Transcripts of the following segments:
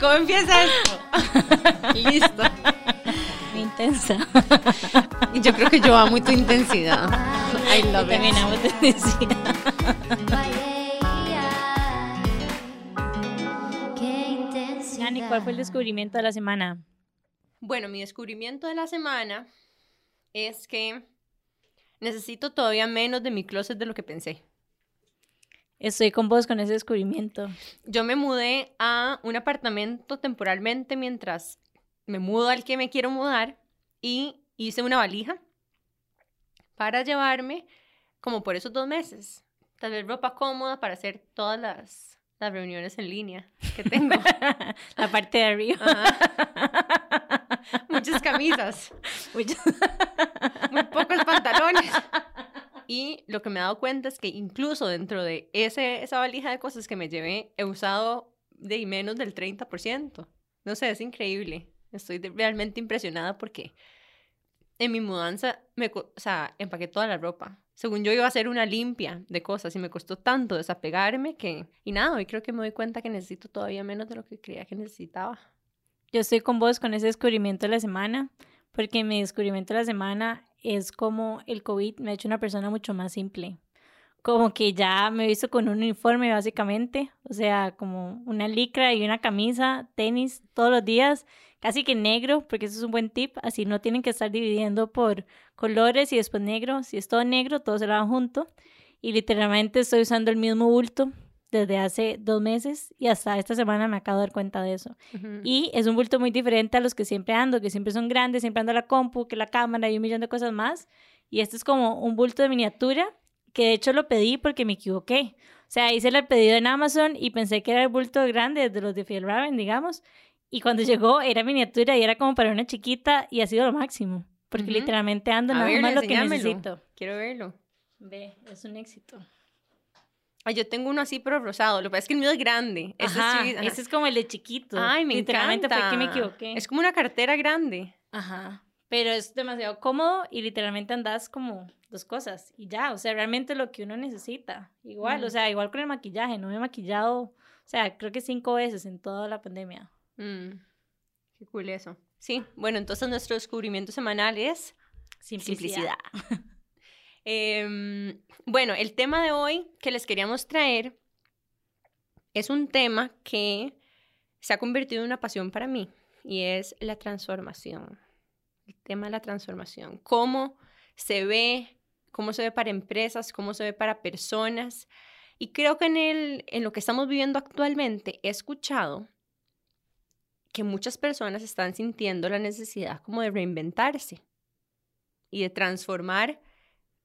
¿Cómo empieza esto? Listo. Muy intensa. Y yo creo que yo amo tu intensidad. I love it. También amo tu intensidad. Nani, ¿cuál fue el descubrimiento de la semana? Bueno, mi descubrimiento de la semana es que necesito todavía menos de mi closet de lo que pensé. Estoy con vos con ese descubrimiento. Yo me mudé a un apartamento temporalmente mientras me mudo al que me quiero mudar y hice una valija para llevarme como por esos dos meses. Tal vez ropa cómoda para hacer todas las, las reuniones en línea que tengo. La parte de arriba. Ajá. Muchas camisas, Muchas- muy pocos pantalones. Y lo que me he dado cuenta es que incluso dentro de ese, esa valija de cosas que me llevé, he usado de menos del 30%. No sé, es increíble. Estoy realmente impresionada porque en mi mudanza, me, o sea, empaqué toda la ropa. Según yo iba a hacer una limpia de cosas y me costó tanto desapegarme que... Y nada, hoy creo que me doy cuenta que necesito todavía menos de lo que creía que necesitaba. Yo estoy con vos con ese descubrimiento de la semana, porque mi descubrimiento de la semana es como el COVID me ha hecho una persona mucho más simple. Como que ya me he visto con un uniforme básicamente, o sea, como una licra y una camisa, tenis todos los días, casi que negro, porque eso es un buen tip, así no tienen que estar dividiendo por colores y después negro, si es todo negro, todo se lo van junto. Y literalmente estoy usando el mismo bulto desde hace dos meses y hasta esta semana me acabo de dar cuenta de eso. Y es un bulto muy diferente a los que siempre ando, que siempre son grandes, siempre ando la compu, que la cámara y un millón de cosas más. Y este es como un bulto de miniatura, que de hecho lo pedí porque me equivoqué. O sea, hice el pedido en Amazon y pensé que era el bulto grande de los de Fjällräven, digamos. Y cuando llegó era miniatura y era como para una chiquita y ha sido lo máximo. Porque literalmente ando nada más lo que necesito. Quiero verlo. Ve, es un éxito. Ay, yo tengo uno así, pero rosado. Lo que pasa es que el mío es grande. Ese es Ajá, chiquito. Ajá. ese es como el de chiquito. Ay, me Literalmente encanta. fue que me equivoqué. Es como una cartera grande. Ajá. Pero es demasiado cómodo y literalmente andas como dos cosas y ya, o sea, realmente lo que uno necesita. Igual, o Mm. sea, igual con el maquillaje, no me he maquillado, o sea, creo que cinco veces en toda la pandemia. Mm, Qué cool eso. Sí, bueno, entonces nuestro descubrimiento semanal es Simplicidad. simplicidad. Em, bueno, el tema de hoy que les queríamos traer es un tema que se ha convertido en una pasión para mí y es la transformación. El tema de la transformación. Cómo se ve, cómo se ve para empresas, cómo se ve para personas. Y creo que en, el, en lo que estamos viviendo actualmente he escuchado que muchas personas están sintiendo la necesidad como de reinventarse y de transformar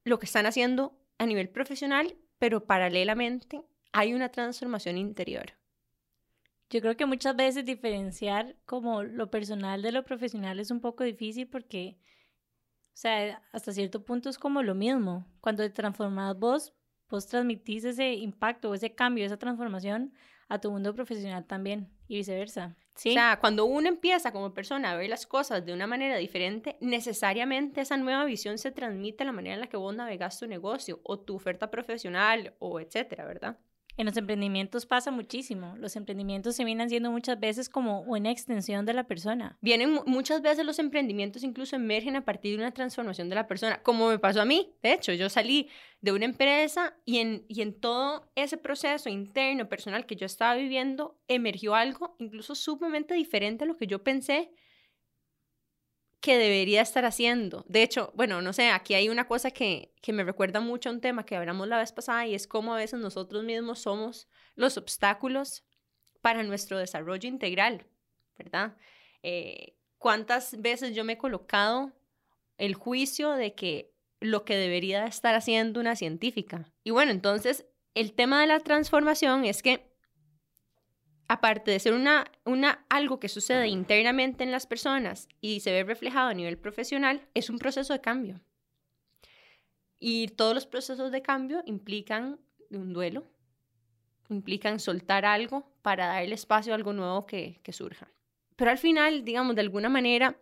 lo que están haciendo a nivel profesional, pero paralelamente hay una transformación interior. Yo creo que muchas veces diferenciar como lo personal de lo profesional es un poco difícil porque, o sea, hasta cierto punto es como lo mismo. Cuando te transformas vos, vos transmitís ese impacto, ese cambio, esa transformación a tu mundo profesional también y viceversa. O sea, cuando uno empieza como persona a ver las cosas de una manera diferente, necesariamente esa nueva visión se transmite a la manera en la que vos navegas tu negocio o tu oferta profesional o etcétera, ¿verdad? En los emprendimientos pasa muchísimo. Los emprendimientos se vienen siendo muchas veces como una extensión de la persona. Vienen mu- muchas veces los emprendimientos incluso emergen a partir de una transformación de la persona, como me pasó a mí. De hecho, yo salí de una empresa y en, y en todo ese proceso interno, personal que yo estaba viviendo, emergió algo incluso sumamente diferente a lo que yo pensé que debería estar haciendo. De hecho, bueno, no sé, aquí hay una cosa que, que me recuerda mucho a un tema que hablamos la vez pasada y es cómo a veces nosotros mismos somos los obstáculos para nuestro desarrollo integral, ¿verdad? Eh, ¿Cuántas veces yo me he colocado el juicio de que lo que debería estar haciendo una científica? Y bueno, entonces el tema de la transformación es que aparte de ser una, algo que sucede internamente en las personas y se ve reflejado a nivel profesional, es un proceso de cambio. Y todos los procesos de cambio implican un duelo, implican soltar algo para darle espacio a algo nuevo que, surja. Pero al final, digamos, de alguna manera,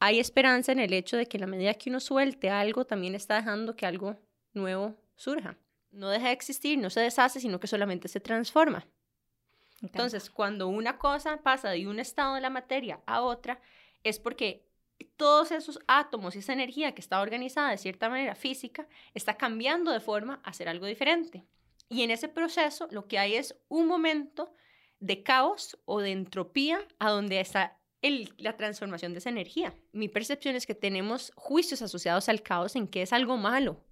hay esperanza en el hecho de que la medida que uno suelte algo, también está dejando que algo nuevo surja. No deja de existir, no se deshace, sino que solamente se transforma. Entonces, cuando una cosa pasa de un estado de la materia a otra, es porque todos esos átomos y esa energía que está organizada de cierta manera física está cambiando de forma a ser algo diferente. Y en ese proceso lo que hay es un momento de caos o de entropía a donde está la transformación de esa energía. Mi percepción es que tenemos juicios asociados al caos en que es algo malo,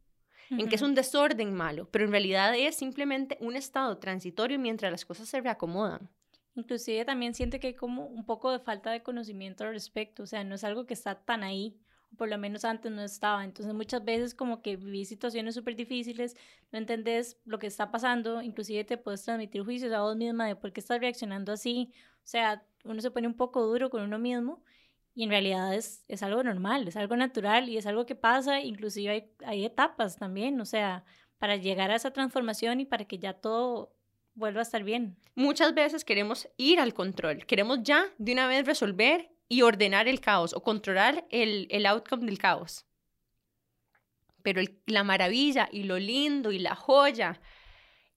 en que es un desorden malo, pero en realidad es simplemente un estado transitorio mientras las cosas se reacomodan. Inclusive también siente que hay como un poco de falta de conocimiento al respecto, o sea, no es algo que está tan ahí, o por lo menos antes no estaba. Entonces muchas veces como que vivís situaciones súper difíciles, no entendés lo que está pasando, inclusive te puedes transmitir juicios a vos misma de por qué estás reaccionando así. O sea, uno se pone un poco duro con uno mismo y en realidad es, es algo normal, es algo natural y es algo que pasa, inclusive hay, hay etapas también, o sea, para llegar a esa transformación y para que ya todo vuelva a estar bien. Muchas veces queremos ir al control, queremos ya de una vez resolver y ordenar el caos o controlar el, el outcome del caos. Pero la maravilla y lo lindo y la joya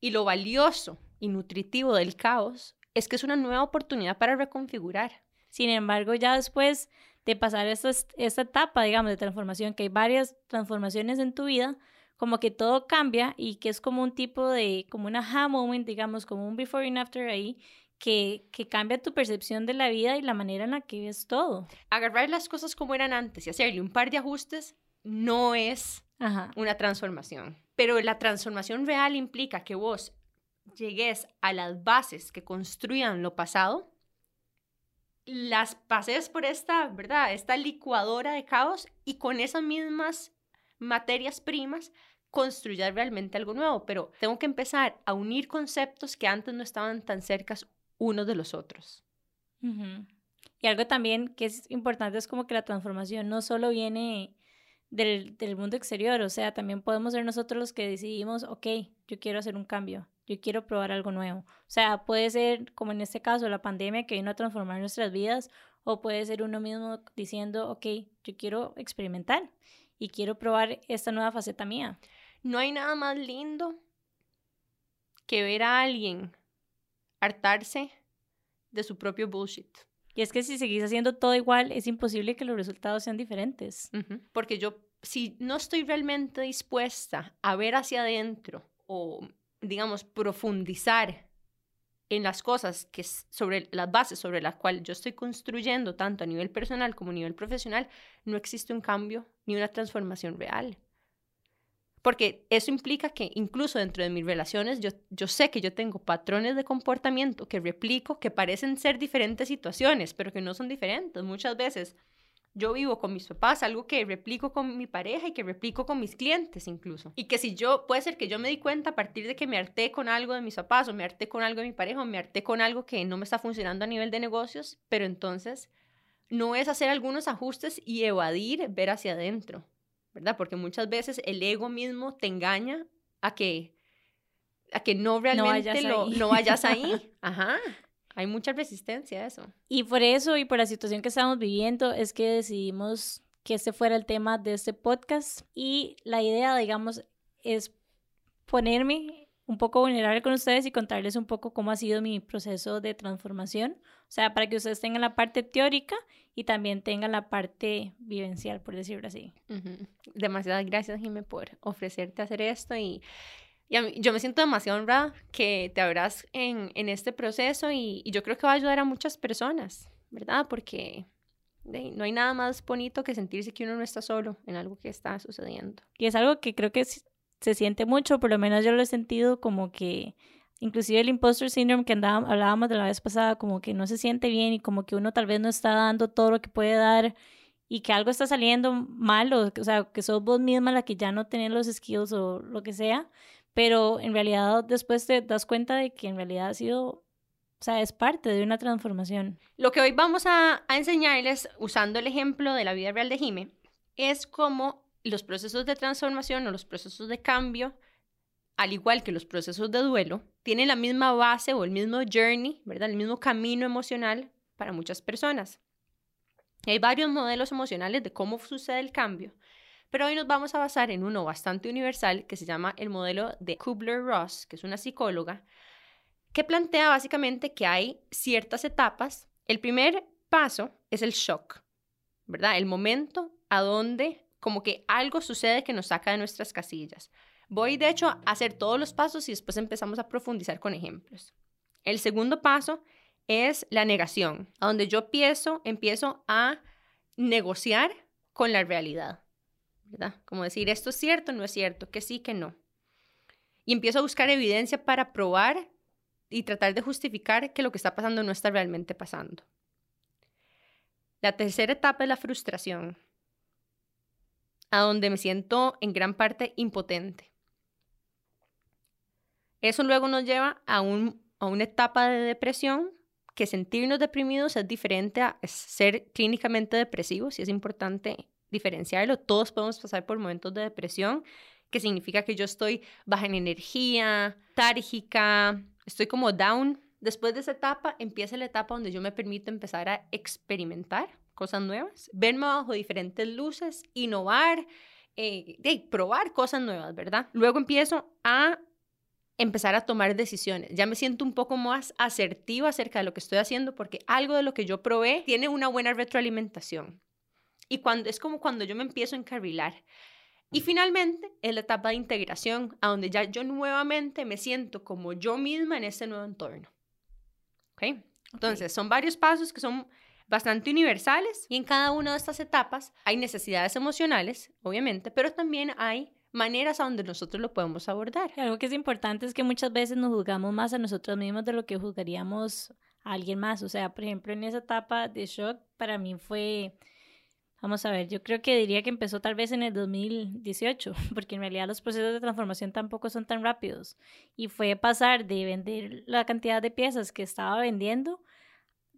y lo valioso y nutritivo del caos es que es una nueva oportunidad para reconfigurar. Sin embargo, ya después de pasar esta, esta etapa, digamos, de transformación, que hay varias transformaciones en tu vida, como que todo cambia y que es como un tipo de, como un aha moment, digamos, como un before and after ahí, que, que, cambia tu percepción de la vida y la manera en la que ves todo. Agarrar las cosas como eran antes y hacerle un par de ajustes no es una transformación, pero la transformación real implica que vos llegues a las bases que construyan lo pasado, las pases por esta, ¿verdad? Esta licuadora de caos y con esas mismas materias primas construir realmente algo nuevo, pero tengo que empezar a unir conceptos que antes no estaban tan cercas unos de los otros. Y algo también que es importante es como que la transformación no solo viene del, mundo exterior, o sea, también podemos ser nosotros los que decidimos, ok, yo quiero hacer un cambio, yo quiero probar algo nuevo. O sea, puede ser como en este caso la pandemia que vino a transformar nuestras vidas, o puede ser uno mismo diciendo, ok, yo quiero experimentar y quiero probar esta nueva faceta mía. No hay nada más lindo que ver a alguien hartarse de su propio bullshit. Y es que si seguís haciendo todo igual, es imposible que los resultados sean diferentes. Porque yo, si no estoy realmente dispuesta a ver hacia adentro o, digamos, profundizar en las cosas que sobre las bases sobre las cuales yo estoy construyendo tanto a nivel personal como a nivel profesional, no existe un cambio ni una transformación real. Porque eso implica que incluso dentro de mis relaciones yo, yo sé que yo tengo patrones de comportamiento que replico que parecen ser diferentes situaciones, pero que no son diferentes. Muchas veces yo vivo con mis papás, algo que replico con mi pareja y que replico con mis clientes incluso. Y que si yo, puede ser que yo me di cuenta a partir de que me harté con algo de mis papás o me harté con algo de mi pareja o me harté con algo que no me está funcionando a nivel de negocios, pero entonces no es hacer algunos ajustes y evadir, ver hacia adentro. ¿Verdad? Porque muchas veces el ego mismo te engaña a que, a que no realmente no vayas, no vayas ahí. Ajá. Hay mucha resistencia a eso. Y por eso y por la situación que estamos viviendo es que decidimos que este fuera el tema de este podcast. Y la idea, digamos, es ponerme un poco vulnerable con ustedes y contarles un poco cómo ha sido mi proceso de transformación. O sea, para que ustedes tengan la parte teórica y también tengan la parte vivencial, por decirlo así. Demasiadas gracias, Jimé, por ofrecerte hacer esto y, yo me siento demasiado honrada que te abras en, en este proceso y, y, yo creo que va a ayudar a muchas personas, ¿verdad? Porque no hay nada más bonito que sentirse que uno no está solo en algo que está sucediendo. Y es algo que creo que se siente mucho, por lo menos yo lo he sentido como que inclusive el imposter syndrome que hablábamos de la vez pasada, como que no se siente bien y como que uno tal vez no está dando todo lo que puede dar y que algo está saliendo mal, o, o sea, que sos vos misma la que ya no tenés los skills o lo que sea, pero en realidad después te das cuenta de que en realidad ha sido, o sea, es parte de una transformación. Lo que hoy vamos a, a enseñarles, usando el ejemplo de la vida real de Jime, es cómo los procesos de transformación o los procesos de cambio, al igual que los procesos de duelo, tienen la misma base o el mismo journey, ¿verdad? El mismo camino emocional para muchas personas. Hay varios modelos emocionales de cómo sucede el cambio, pero hoy nos vamos a basar en uno bastante universal que se llama el modelo de Kubler-Ross, que es una psicóloga, que plantea básicamente que hay ciertas etapas. El primer paso es el shock, ¿verdad? El momento a donde como que algo sucede que nos saca de nuestras casillas. Voy, de hecho, a hacer todos los pasos y después empezamos a profundizar con ejemplos. El segundo paso es la negación, a donde yo empiezo, empiezo a negociar con la realidad, ¿verdad? Como decir, esto es cierto, no es cierto, que sí, que no. Y empiezo a buscar evidencia para probar y tratar de justificar que lo que está pasando no está realmente pasando. La tercera etapa es la frustración, a donde me siento en gran parte impotente. Eso luego nos lleva a, un, a una etapa de depresión, que sentirnos deprimidos es diferente a ser clínicamente depresivos y es importante diferenciarlo. Todos podemos pasar por momentos de depresión, que significa que yo estoy baja en energía, tárgica, estoy como down. Después de esa etapa empieza la etapa donde yo me permito empezar a experimentar cosas nuevas, verme bajo diferentes luces, innovar, eh, probar cosas nuevas, ¿verdad? Luego empiezo a empezar a tomar decisiones. Ya me siento un poco más asertiva acerca de lo que estoy haciendo porque algo de lo que yo probé tiene una buena retroalimentación. Y cuando es como cuando yo me empiezo a encarrilar. Y finalmente es la etapa de integración, a donde ya yo nuevamente me siento como yo misma en ese nuevo entorno. ¿Ok? Entonces, son varios pasos que son bastante universales y en cada una de estas etapas hay necesidades emocionales, obviamente, pero también hay maneras a donde nosotros lo podemos abordar. Algo que es importante es que muchas veces nos juzgamos más a nosotros mismos de lo que juzgaríamos a alguien más. O sea, por ejemplo, en esa etapa de shock, para mí fue, vamos a ver, yo creo que diría que empezó tal vez en el 2018, porque en realidad los procesos de transformación tampoco son tan rápidos. Y fue pasar de vender la cantidad de piezas que estaba vendiendo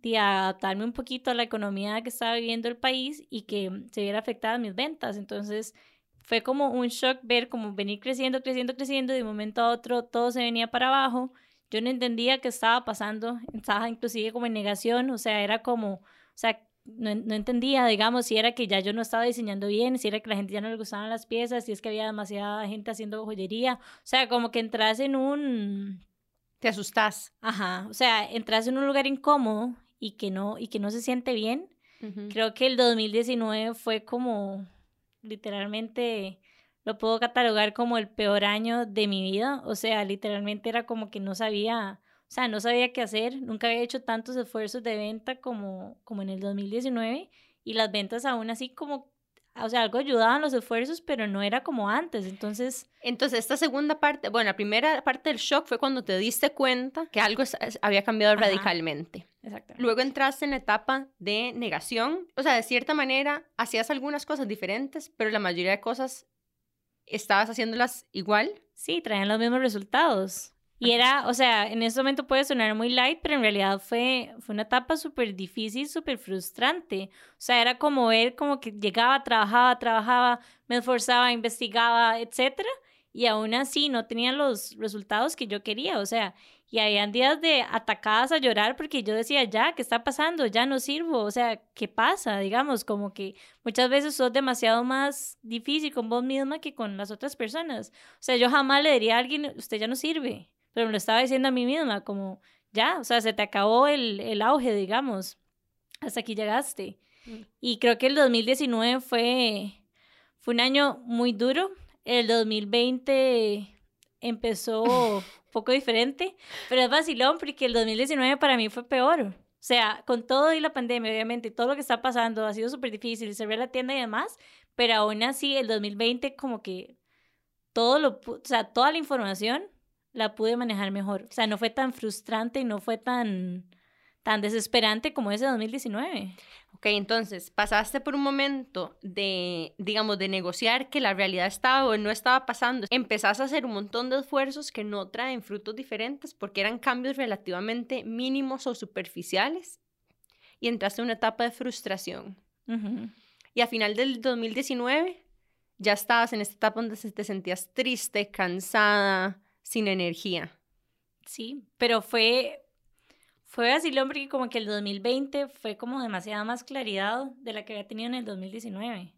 de adaptarme un poquito a la economía que estaba viviendo el país y que se viera afectada mis ventas. Entonces, fue como un shock ver como venir creciendo, creciendo, creciendo, de un momento a otro todo se venía para abajo. Yo no entendía qué estaba pasando, estaba inclusive como en negación, o sea, era como, o sea, no, no, entendía, digamos, si era que ya yo no estaba diseñando bien, si era que la gente ya no le gustaban las piezas, si es que había demasiada gente haciendo joyería, o sea, como que entras en un... Te asustás. Ajá, o sea, entras en un lugar incómodo y que no, y que no se siente bien. Creo que el 2019 fue como literalmente lo puedo catalogar como el peor año de mi vida. O sea, literalmente era como que no sabía, o sea, no sabía qué hacer. Nunca había hecho tantos esfuerzos de venta como, como en el 2019 y las ventas aún así como, o sea, algo ayudaban los esfuerzos, pero no era como antes. Entonces... Entonces, esta segunda parte, bueno, la primera parte del shock fue cuando te diste cuenta que algo había cambiado radicalmente. Luego entraste en la etapa de negación, o sea, de cierta manera hacías algunas cosas diferentes, pero la mayoría de cosas estabas haciéndolas igual. Sí, traían los mismos resultados. Y era, o sea, en ese momento puede sonar muy light, pero en realidad fue, fue una etapa súper difícil, súper frustrante. O sea, era como ver como que llegaba, trabajaba, trabajaba, me esforzaba, investigaba, etcétera, y aún así no tenía los resultados que yo quería. O sea, y habían días de atacadas a llorar porque yo decía, ya, ¿qué está pasando? Ya no sirvo. O sea, ¿qué pasa? Digamos, como que muchas veces sos demasiado más difícil con vos misma que con las otras personas. O sea, yo jamás le diría a alguien, usted ya no sirve. Pero me lo estaba diciendo a mí misma, como, ya, o sea, se te acabó el, el auge, digamos. Hasta aquí llegaste. Mm. Y creo que el 2019 fue, fue un año muy duro. El 2020 empezó poco diferente, pero es vacilón porque el 2019 para mí fue peor. O sea, con todo y la pandemia, obviamente, todo lo que está pasando ha sido súper difícil, cerrar la tienda y demás, pero aún así el 2020 como que todo lo, o sea, toda la información la pude manejar mejor. O sea, no fue tan frustrante y no fue tan tan desesperante como ese 2019. Ok, entonces pasaste por un momento de, digamos, de negociar que la realidad estaba o no estaba pasando. Empezaste a hacer un montón de esfuerzos que no traen frutos diferentes porque eran cambios relativamente mínimos o superficiales y entraste en una etapa de frustración. Y a final del 2019 ya estabas en esta etapa donde te sentías triste, cansada, sin energía. Sí, pero fue Fue vacilón porque como que el 2020 fue como demasiada más claridad de la que había tenido en el 2019.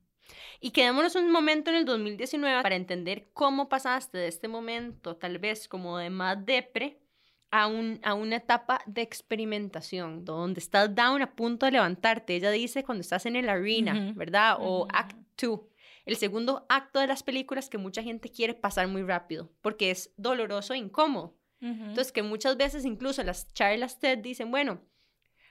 Y quedémonos un momento en el 2019 para entender cómo pasaste de este momento, tal vez como de más depre, a, un, a una etapa de experimentación, donde estás down a punto de levantarte. Ella dice cuando estás en el arena, ¿verdad? O act 2. El segundo acto de las películas que mucha gente quiere pasar muy rápido, porque es doloroso e incómodo. Entonces, que muchas veces incluso las charlas TED dicen, bueno,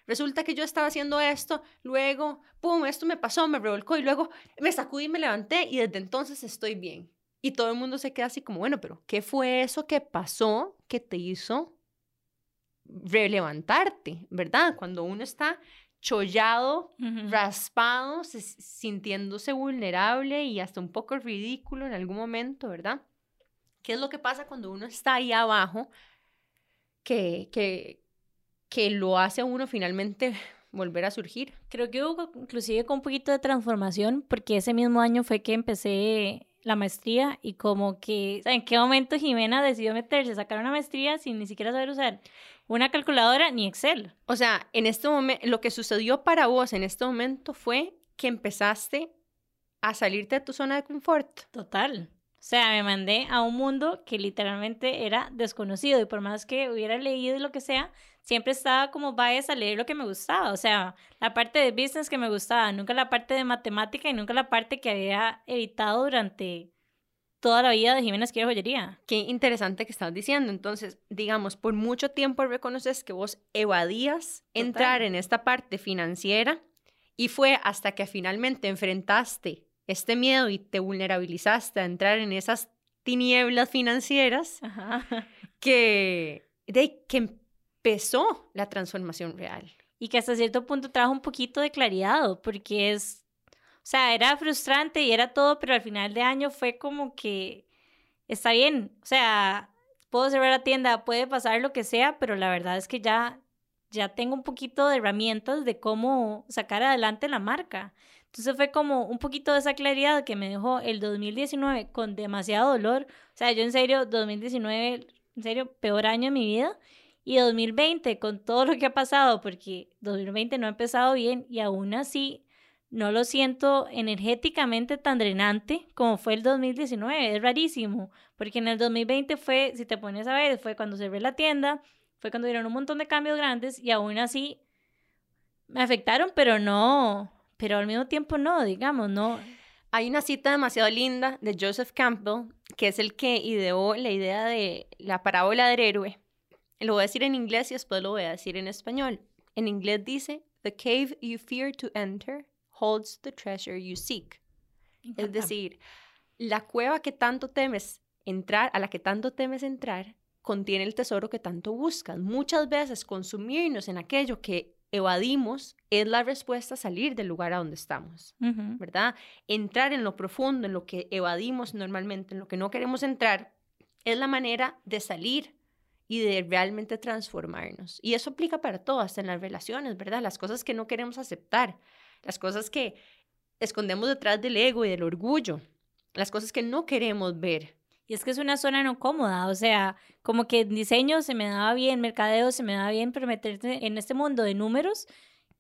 resulta que yo estaba haciendo esto, luego, pum, esto me pasó, me revolcó y luego me sacudí y me levanté y desde entonces estoy bien. Y todo el mundo se queda así como, bueno, pero ¿qué fue eso que pasó que te hizo relevantarte, verdad? Cuando uno está chollado, raspado, sintiéndose vulnerable y hasta un poco ridículo en algún momento, ¿verdad? ¿Qué es lo que pasa cuando uno está ahí abajo que, que, que lo hace a uno finalmente volver a surgir? Creo que hubo inclusive con un poquito de transformación porque ese mismo año fue que empecé la maestría y como que, ¿en qué momento Jimena decidió meterse a sacar una maestría sin ni siquiera saber usar una calculadora ni Excel? O sea, en este momento, lo que sucedió para vos en este momento fue que empezaste a salirte de tu zona de confort. Total. O sea, me mandé a un mundo que literalmente era desconocido y por más que hubiera leído lo que sea, siempre estaba como vayas a leer lo que me gustaba. O sea, la parte de business que me gustaba, nunca la parte de matemática y nunca la parte que había evitado durante toda la vida de Jiménez Quiero Joyería. Qué interesante que estás diciendo. Entonces, digamos, por mucho tiempo reconoces que vos evadías entrar en esta parte financiera y fue hasta que finalmente enfrentaste este miedo y te vulnerabilizaste a entrar en esas tinieblas financieras que, de, que empezó la transformación real. Y que hasta cierto punto trajo un poquito de claridad, porque es, o sea, era frustrante y era todo, pero al final de año fue como que está bien, o sea, puedo cerrar la tienda, puede pasar lo que sea, pero la verdad es que ya, ya tengo un poquito de herramientas de cómo sacar adelante la marca. Entonces fue como un poquito de esa claridad que me dejó el 2019 con demasiado dolor. O sea, yo en serio, 2019, en serio, peor año de mi vida. Y 2020, con todo lo que ha pasado, porque 2020 no ha empezado bien y aún así no lo siento energéticamente tan drenante como fue el 2019. Es rarísimo, porque en el 2020 fue, si te pones a ver, fue cuando cerré la tienda, fue cuando dieron un montón de cambios grandes y aún así me afectaron, pero no, pero al mismo tiempo no, digamos, no. Hay una cita demasiado linda de Joseph Campbell, que es el que ideó la idea de la parábola del héroe. Lo voy a decir en inglés y después lo voy a decir en español. En inglés dice, The cave you fear to enter holds the treasure you seek. Es decir, la cueva que tanto temes entrar, a la que tanto temes entrar, contiene el tesoro que tanto buscas. Muchas veces consumirnos en aquello que evadimos es la respuesta a salir del lugar a donde estamos, ¿verdad? Entrar en lo profundo, en lo que evadimos normalmente, en lo que no queremos entrar, es la manera de salir y de realmente transformarnos. Y eso aplica para todo, hasta en las relaciones, ¿verdad? Las cosas que no queremos aceptar, las cosas que escondemos detrás del ego y del orgullo, las cosas que no queremos ver, es que es una zona no cómoda, o sea, como que diseño se me daba bien, mercadeo se me daba bien, pero meterse en este mundo de números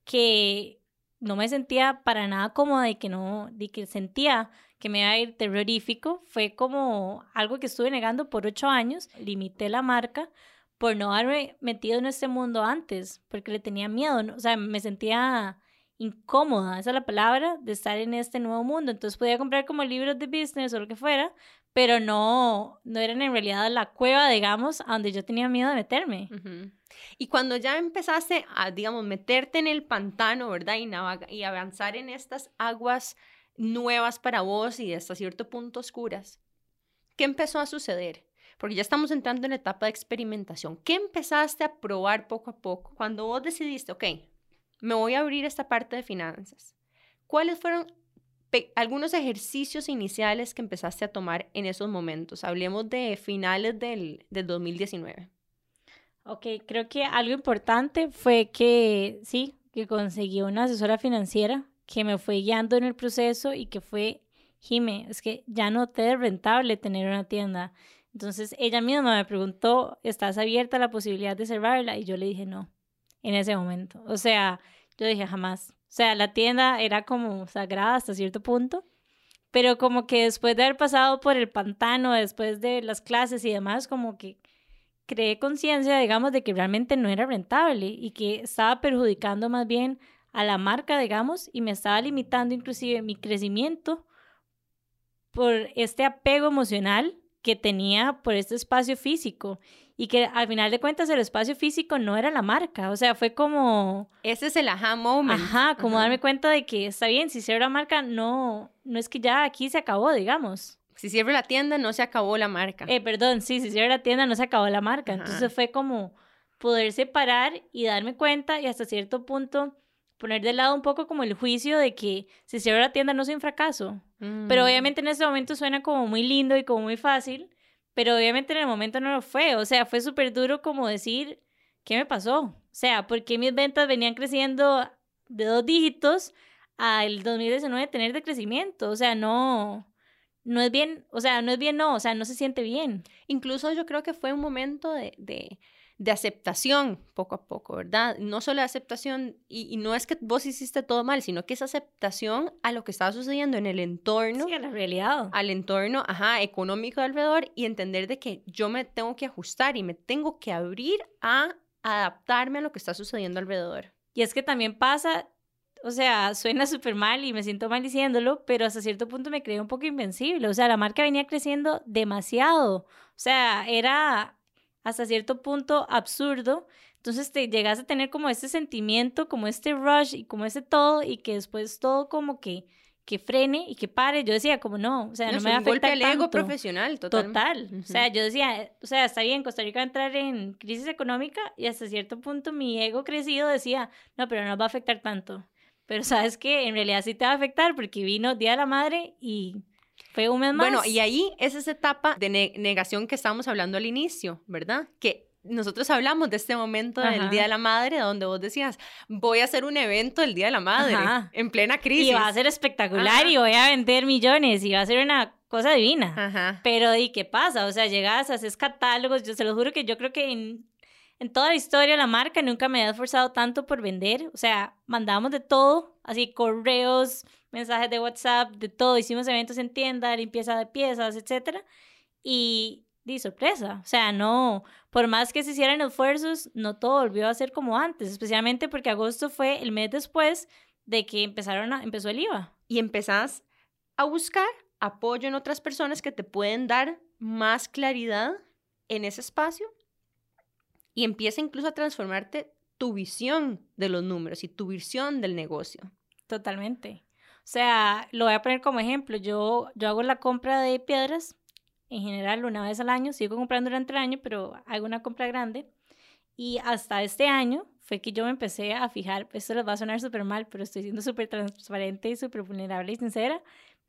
que no me sentía para nada cómoda y que no, y que sentía que me iba a ir terrorífico, fue como algo que estuve negando por ocho años, limité la marca por no haberme metido en este mundo antes, porque le tenía miedo, o sea, me sentía incómoda, esa es la palabra, de estar en este nuevo mundo. Entonces podía comprar como libros de business o lo que fuera, pero no, no eran en realidad la cueva, digamos, a donde yo tenía miedo de meterme. Y cuando ya empezaste a, digamos, meterte en el pantano, ¿verdad? Y, y avanzar en estas aguas nuevas para vos y hasta cierto punto oscuras, ¿qué empezó a suceder? Porque ya estamos entrando en la etapa de experimentación. ¿Qué empezaste a probar poco a poco? Cuando vos decidiste, ok, me voy a abrir esta parte de finanzas. ¿Cuáles fueron algunos ejercicios iniciales que empezaste a tomar en esos momentos. Hablemos de finales del, del 2019. Ok, creo que algo importante fue que sí, que conseguí una asesora financiera que me fue guiando en el proceso y que fue, Jime, es que ya no te es rentable tener una tienda. Entonces ella misma me preguntó, ¿estás abierta a la posibilidad de cerrarla? Y yo le dije no. en ese momento. O sea, yo dije jamás. O sea, la tienda era como sagrada hasta cierto punto, pero como que después de haber pasado por el pantano, después de las clases y demás, como que creé conciencia, digamos, de que realmente no era rentable y que estaba perjudicando más bien a la marca, digamos, y me estaba limitando inclusive mi crecimiento por este apego emocional que tenía por este espacio físico y que al final de cuentas el espacio físico no era la marca, o sea, fue como... Ese es el aha moment. Ajá, como darme cuenta de que está bien, si cierro la marca, no, no es que ya aquí se acabó, digamos. Si cierro la tienda, no se acabó la marca. Eh, perdón, sí, si cierro la tienda, no se acabó la marca. Entonces fue como poder separar y darme cuenta y hasta cierto punto poner de lado un poco como el juicio de que si cierro la tienda no soy un fracaso. Pero mm. obviamente en ese momento suena como muy lindo y como muy fácil, pero obviamente en el momento no lo fue. O sea, fue súper duro como decir, ¿qué me pasó? O sea, porque mis ventas venían creciendo de dos dígitos al 2019 tener de crecimiento. O sea, no, no es bien, o sea, no es bien, no, o sea, no se siente bien. Incluso yo creo que fue un momento de, de de aceptación poco a poco, ¿verdad? No solo aceptación, y, no es que vos hiciste todo mal, sino que es aceptación a lo que estaba sucediendo en el entorno. Sí, a la realidad. Al entorno, ajá, económico alrededor y entender de que yo me tengo que ajustar y me tengo que abrir a adaptarme a lo que está sucediendo alrededor. Y es que también pasa, o sea, suena súper mal y me siento mal diciéndolo, pero hasta cierto punto me creí un poco invencible. O sea, la marca venía creciendo demasiado. O sea, era hasta cierto punto absurdo. Entonces te llegas a tener como este sentimiento, como este rush y como ese todo y que después todo como que que frene y que pare. Yo decía como no, o sea, no, me va a afectar golpe al ego profesional, total. Total. O sea, yo decía, o sea, está bien, Costa Rica va a entrar en crisis económica y hasta cierto punto mi ego crecido decía, no, pero no va a afectar tanto. Pero sabes que en realidad sí te va a afectar porque vino Día de la Madre y fue un mes más. Bueno, y ahí es esa etapa de negación que estábamos hablando al inicio, ¿verdad? Que nosotros hablamos de este momento del Día de la Madre, donde vos decías, voy a hacer un evento el Día de la Madre, en plena crisis. Y va a ser espectacular y voy a vender millones y va a ser una cosa divina. Ajá. Pero, ¿y qué pasa? O sea, llegas, haces catálogos, yo se lo juro que yo creo que en, en toda la historia de la marca nunca me he esforzado tanto por vender. O sea, mandábamos de todo, así correos, mensajes de WhatsApp, de todo. Hicimos eventos en tienda, limpieza de piezas, etcétera. Y di sorpresa, o sea, no, por más que se hicieran esfuerzos, no todo volvió a ser como antes, especialmente porque agosto fue el mes después de que empezaron a, empezó el IVA. Y empezás a buscar apoyo en otras personas que te pueden dar más claridad en ese espacio y empieza incluso a transformarte tu visión de los números y tu visión del negocio. Totalmente. Sea, lo voy a poner como ejemplo. Yo, yo hago la compra de piedras, en general una vez al año, sigo comprando durante el año, pero hago una compra grande. Y hasta este año fue que yo me empecé a fijar, esto les va a sonar súper mal, pero estoy siendo súper transparente y súper vulnerable y sincera,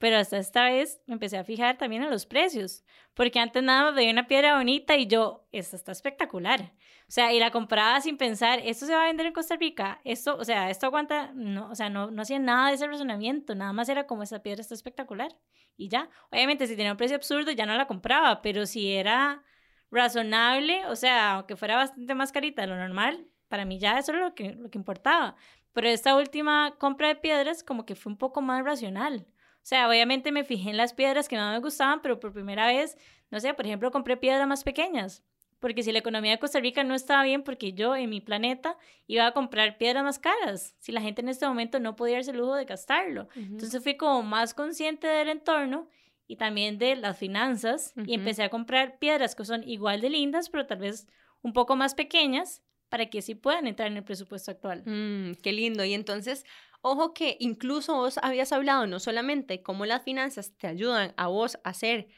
pero hasta esta vez me empecé a fijar también en los precios, porque antes nada más veía una piedra bonita y yo, esta está espectacular. O sea, y la compraba sin pensar, esto se va a vender en Costa Rica, esto, o sea, esto aguanta, no, o sea, no, no hacía nada de ese razonamiento, nada más era como esta piedra está espectacular y ya. Obviamente, si tenía un precio absurdo ya no la compraba, pero si era razonable, o sea, aunque fuera bastante más carita de lo normal, para mí ya eso era lo que, lo que importaba. Pero esta última compra de piedras como que fue un poco más racional. O sea, obviamente me fijé en las piedras que no me gustaban, pero por primera vez, no sé, por ejemplo, compré piedras más pequeñas. Porque si la economía de Costa Rica no estaba bien, porque yo en mi planeta iba a comprar piedras más caras, si la gente en este momento no podía darse el lujo de gastarlo. Entonces fui como más consciente del entorno y también de las finanzas y empecé a comprar piedras que son igual de lindas, pero tal vez un poco más pequeñas para que sí puedan entrar en el presupuesto actual. Mm, qué lindo. Y entonces, Ojo que incluso vos habías hablado no solamente cómo las finanzas te ayudan a vos a hacer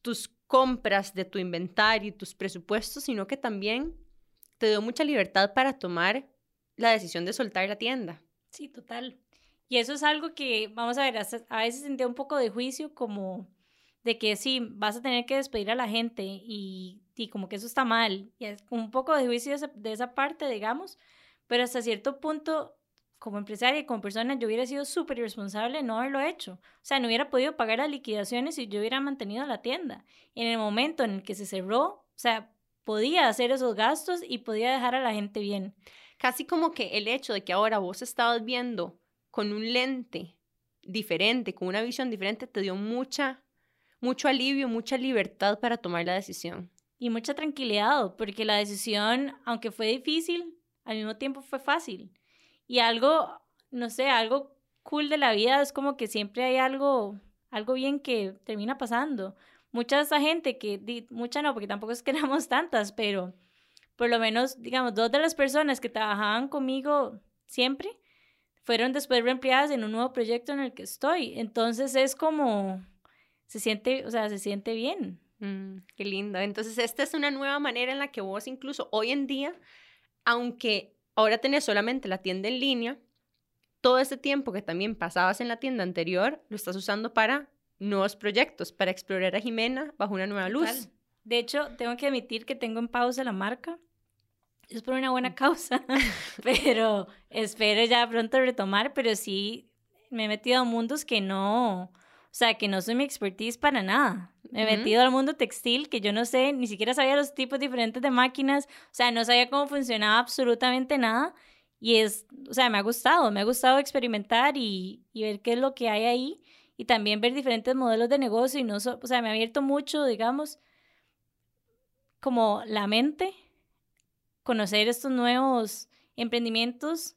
tus compras de tu inventario y tus presupuestos, sino que también te dio mucha libertad para tomar la decisión de soltar la tienda. Sí, total. Y eso es algo que, vamos a ver, a veces sentía un poco de juicio como de que sí, vas a tener que despedir a la gente y, y como que eso está mal. Y es un poco de juicio de esa, de esa parte, digamos, pero hasta cierto punto como empresaria y como persona, yo hubiera sido súper irresponsable no haberlo hecho. O sea, no hubiera podido pagar las liquidaciones si yo hubiera mantenido la tienda. En el momento en el que se cerró, o sea, podía hacer esos gastos y podía dejar a la gente bien. casi como que el hecho de que ahora vos estabas viendo con un lente diferente, con una visión diferente, te dio mucha, mucho alivio, mucha libertad para tomar la decisión. Y mucha tranquilidad, porque la decisión, aunque fue difícil, al mismo tiempo fue fácil. Y algo, no sé, algo cool de la vida es como que siempre hay algo, algo bien que termina pasando. Mucha esa gente que, mucha no, porque tampoco es que éramos tantas, pero por lo menos, digamos, dos de las personas que trabajaban conmigo siempre fueron después reempleadas en un nuevo proyecto en el que estoy. Entonces es como, se siente, o sea, se siente bien. Mm, qué lindo. Entonces esta es una nueva manera en la que vos incluso hoy en día, aunque ahora tenés solamente la tienda en línea, todo este tiempo que también pasabas en la tienda anterior, lo estás usando para nuevos proyectos, para explorar a Jimena bajo una nueva luz. De hecho, tengo que admitir que tengo en pausa la marca. Es por una buena causa, pero espero ya pronto retomar, pero sí me he metido a mundos que no, o sea, que no son mi expertise para nada. Me he metido al mundo textil, que yo no sé, ni siquiera sabía los tipos diferentes de máquinas, o sea, no sabía cómo funcionaba absolutamente nada. Y es, o sea, me ha gustado, me ha gustado experimentar y, y ver qué es lo que hay ahí y también ver diferentes modelos de negocio y no, o sea, me ha abierto mucho, digamos, como la mente conocer estos nuevos emprendimientos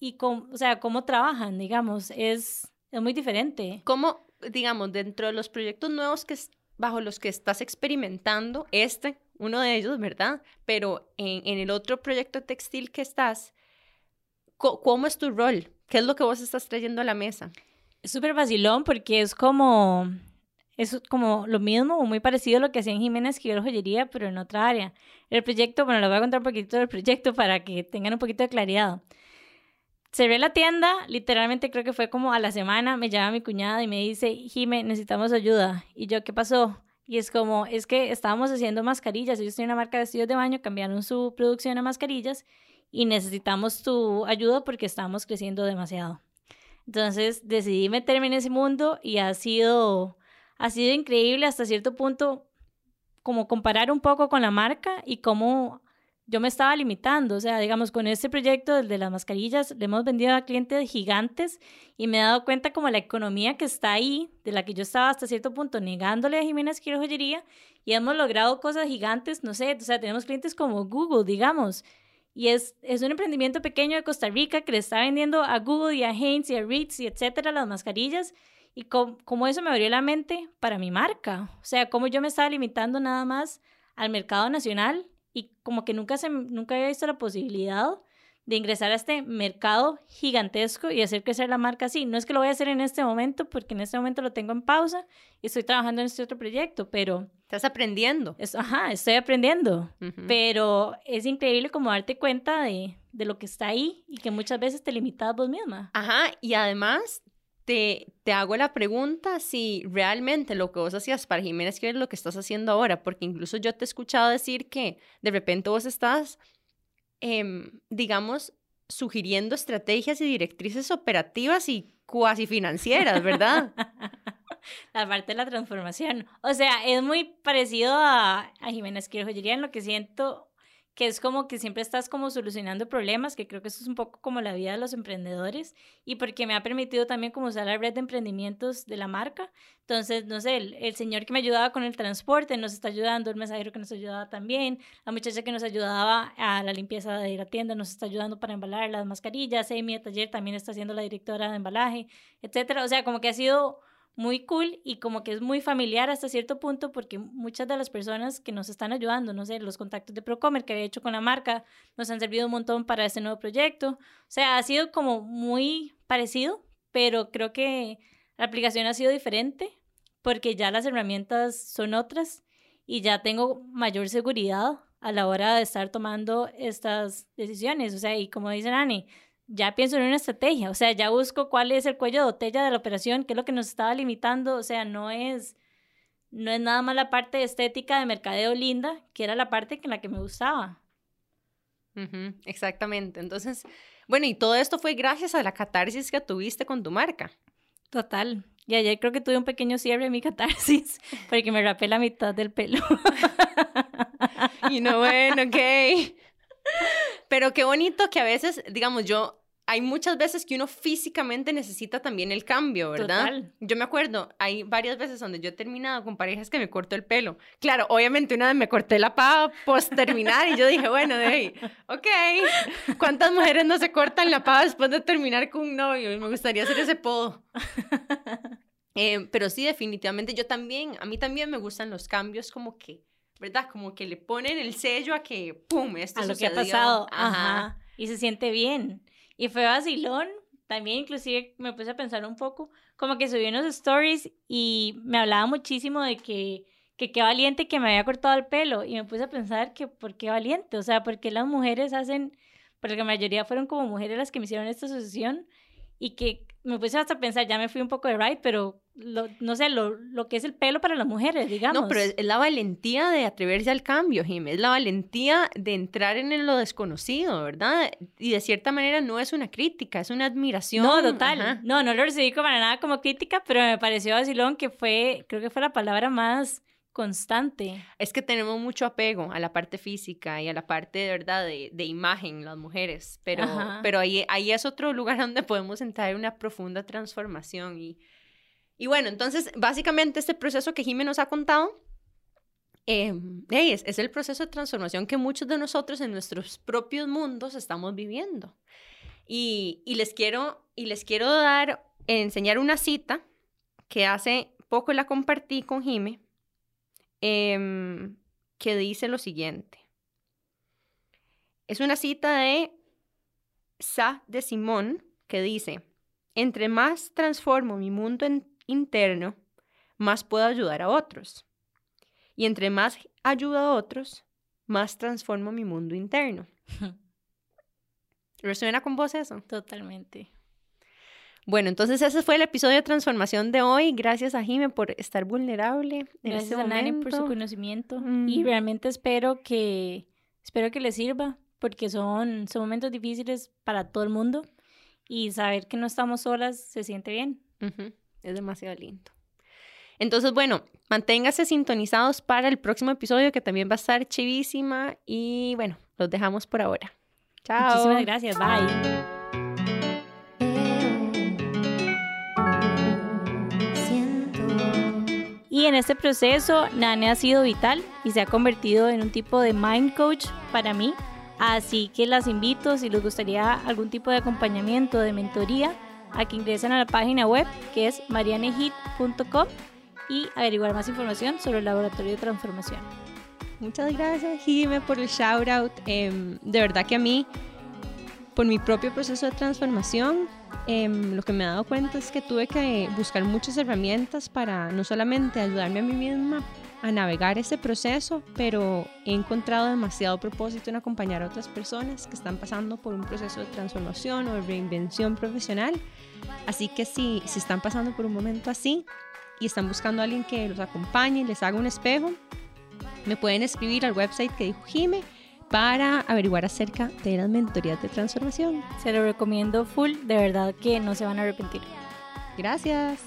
y cómo, o sea, cómo trabajan, digamos, es, es muy diferente. ¿Cómo, digamos, dentro de los proyectos nuevos que bajo los que estás experimentando, este, uno de ellos, ¿verdad? Pero en, en el otro proyecto textil que estás, ¿cómo es tu rol? ¿Qué es lo que vos estás trayendo a la mesa? Es súper vacilón porque es como, es como lo mismo o muy parecido a lo que hacía en Jiménez Esquivel Joyería, pero en otra área. El proyecto, bueno, les voy a contar un poquito del proyecto para que tengan un poquito de claridad. Cerré la tienda, literalmente creo que fue como a la semana, me llama mi cuñada y me dice, Jimé, necesitamos ayuda. Y yo, ¿qué pasó? Y es como, es que estábamos haciendo mascarillas, ellos tienen una marca de vestidos de baño, cambiaron su producción a mascarillas y necesitamos tu ayuda porque estamos creciendo demasiado. Entonces decidí meterme en ese mundo y ha sido ha sido increíble hasta cierto punto como comparar un poco con la marca y cómo yo me estaba limitando. O sea, digamos, con este proyecto, el de las mascarillas, le hemos vendido a clientes gigantes y me he dado cuenta como la economía que está ahí, de la que yo estaba hasta cierto punto negándole a Jiménez Quiero Joyería y hemos logrado cosas gigantes, no sé, o sea, tenemos clientes como Google, digamos. Y es, es un emprendimiento pequeño de Costa Rica que le está vendiendo a Google y a Heinz y a Ritz y etcétera las mascarillas y cómo, eso me abrió la mente para mi marca. O sea, cómo yo me estaba limitando nada más al mercado nacional y como que nunca, se, nunca había visto la posibilidad de ingresar a este mercado gigantesco y hacer crecer la marca así. No es que lo voy a hacer en este momento, porque en este momento lo tengo en pausa y estoy trabajando en este otro proyecto, pero... Estás aprendiendo. ajá, estoy aprendiendo, pero es increíble como darte cuenta de, de, lo que está ahí y que muchas veces te limitas vos misma. Ajá, y además te, hago la pregunta si realmente lo que vos hacías para Jiménez que es lo que estás haciendo ahora, porque incluso yo te he escuchado decir que de repente vos estás, em, digamos, sugiriendo estrategias y directrices operativas y cuasi financieras, ¿verdad? la parte de la transformación. O sea, es muy parecido a, a Jiménez Quiero Joyería en lo que siento que es como que siempre estás como solucionando problemas, que creo que eso es un poco como la vida de los emprendedores y porque me ha permitido también como usar la red de emprendimientos de la marca. Entonces, no sé, el, señor que me ayudaba con el transporte nos está ayudando, el mensajero que nos ayudaba también, la muchacha que nos ayudaba a la limpieza de la tienda nos está ayudando para embalar las mascarillas, Amy de taller también está siendo la directora de embalaje, etcétera. O sea, como que ha sido muy cool y como que es muy familiar hasta cierto punto porque muchas de las personas que nos están ayudando, no sé, los contactos de Procomer que había hecho con la marca, nos han servido un montón para este nuevo proyecto. O sea, ha sido como muy parecido, pero creo que la aplicación ha sido diferente porque ya las herramientas son otras y ya tengo mayor seguridad a la hora de estar tomando estas decisiones. O sea, y como dice Ani, ya pienso en una estrategia, o sea, ya busco cuál es el cuello de botella de la operación, qué es lo que nos estaba limitando, o sea, no es, no es nada más la parte estética de mercadeo linda, que era la parte en la que me gustaba. exactamente, entonces, bueno, y todo esto fue gracias a la catarsis que tuviste con tu marca. Total, y ayer creo que tuve un pequeño cierre en mi catarsis, porque me rapé la mitad del pelo. y no, bueno, ok. Pero qué bonito que a veces, digamos, yo hay muchas veces que uno físicamente necesita también el cambio, ¿verdad? Total. Yo me acuerdo, hay varias veces donde yo he terminado con parejas que me corto el pelo. Claro, obviamente una vez me corté la pava post terminar y yo dije, bueno, de ahí, ok, ¿cuántas mujeres no se cortan la pava después de terminar con un novio? Me gustaría hacer ese podo. Eh, pero sí, definitivamente yo también, a mí también me gustan los cambios como que, ¿verdad? Como que le ponen el sello a que, ¡pum!, esto a lo que ha sucedió. pasado. Ajá. Ajá. Y se siente bien. Y fue vacilón. También inclusive me puse a pensar un poco, como que subí unos stories y me hablaba muchísimo de que, que qué valiente que me había cortado el pelo. Y me puse a pensar que por qué valiente, o sea, porque las mujeres hacen, porque la mayoría fueron como mujeres las que me hicieron esta asociación y que me puse hasta a pensar, ya me fui un poco de right, pero lo- no sé, lo, lo que es el pelo para las mujeres, digamos. No, pero es, es la valentía de atreverse al cambio, Jimmy. Es la valentía de entrar en lo desconocido, ¿verdad? Y de cierta manera no es una crítica, es una admiración. No, total. Ajá. No, no lo recibí como para nada como crítica, pero me pareció vacilón que fue, creo que fue la palabra más constante. Es que tenemos mucho apego a la parte física y a la parte, de verdad, de, de imagen, las mujeres. Pero, Ajá. pero ahí, ahí es otro lugar donde podemos entrar en una profunda transformación. Y, y bueno, entonces, básicamente este proceso que Jimmy nos ha contado eh, hey, es, es el proceso de transformación que muchos de nosotros en nuestros propios mundos estamos viviendo. Y, y les quiero, y les quiero dar, enseñar una cita que hace poco la compartí con Jime, em, que dice lo siguiente. Es una cita de Sa de Simón que dice, entre más transformo mi mundo interno, más puedo ayudar a otros. Y entre más ayudo a otros, más transformo mi mundo interno. ¿Resuena con vos eso? Totalmente. Bueno, entonces ese fue el episodio de transformación de hoy. Gracias a Jime por estar vulnerable. En Gracias este a Nani por su conocimiento Mm. y realmente espero que espero que les sirva porque son, son momentos difíciles para todo el mundo y saber que no estamos solas se siente bien. Es demasiado lindo. Entonces, bueno, manténgase sintonizados para el próximo episodio que también va a estar chivísima. Y bueno, los dejamos por ahora. Chao. Muchísimas gracias. Bye. Y en este proceso, Nane ha sido vital y se ha convertido en un tipo de mind coach para mí. Así que las invito, si les gustaría algún tipo de acompañamiento, de mentoría, a que ingresen a la página web que es marianehit.com y averiguar más información sobre el laboratorio de transformación. Muchas gracias, Jime, por el shout out. Em, de verdad que a mí, por mi propio proceso de transformación, em, lo que me he dado cuenta es que tuve que buscar muchas herramientas para no solamente ayudarme a mí misma a navegar ese proceso, pero he encontrado demasiado propósito en acompañar a otras personas que están pasando por un proceso de transformación o de reinvención profesional. Así que si, si están pasando por un momento así y están buscando a alguien que los acompañe y les haga un espejo, me pueden escribir al website que dijo Jime para averiguar acerca de las mentorías de transformación. Se lo recomiendo full, de verdad que no se van a arrepentir. Gracias.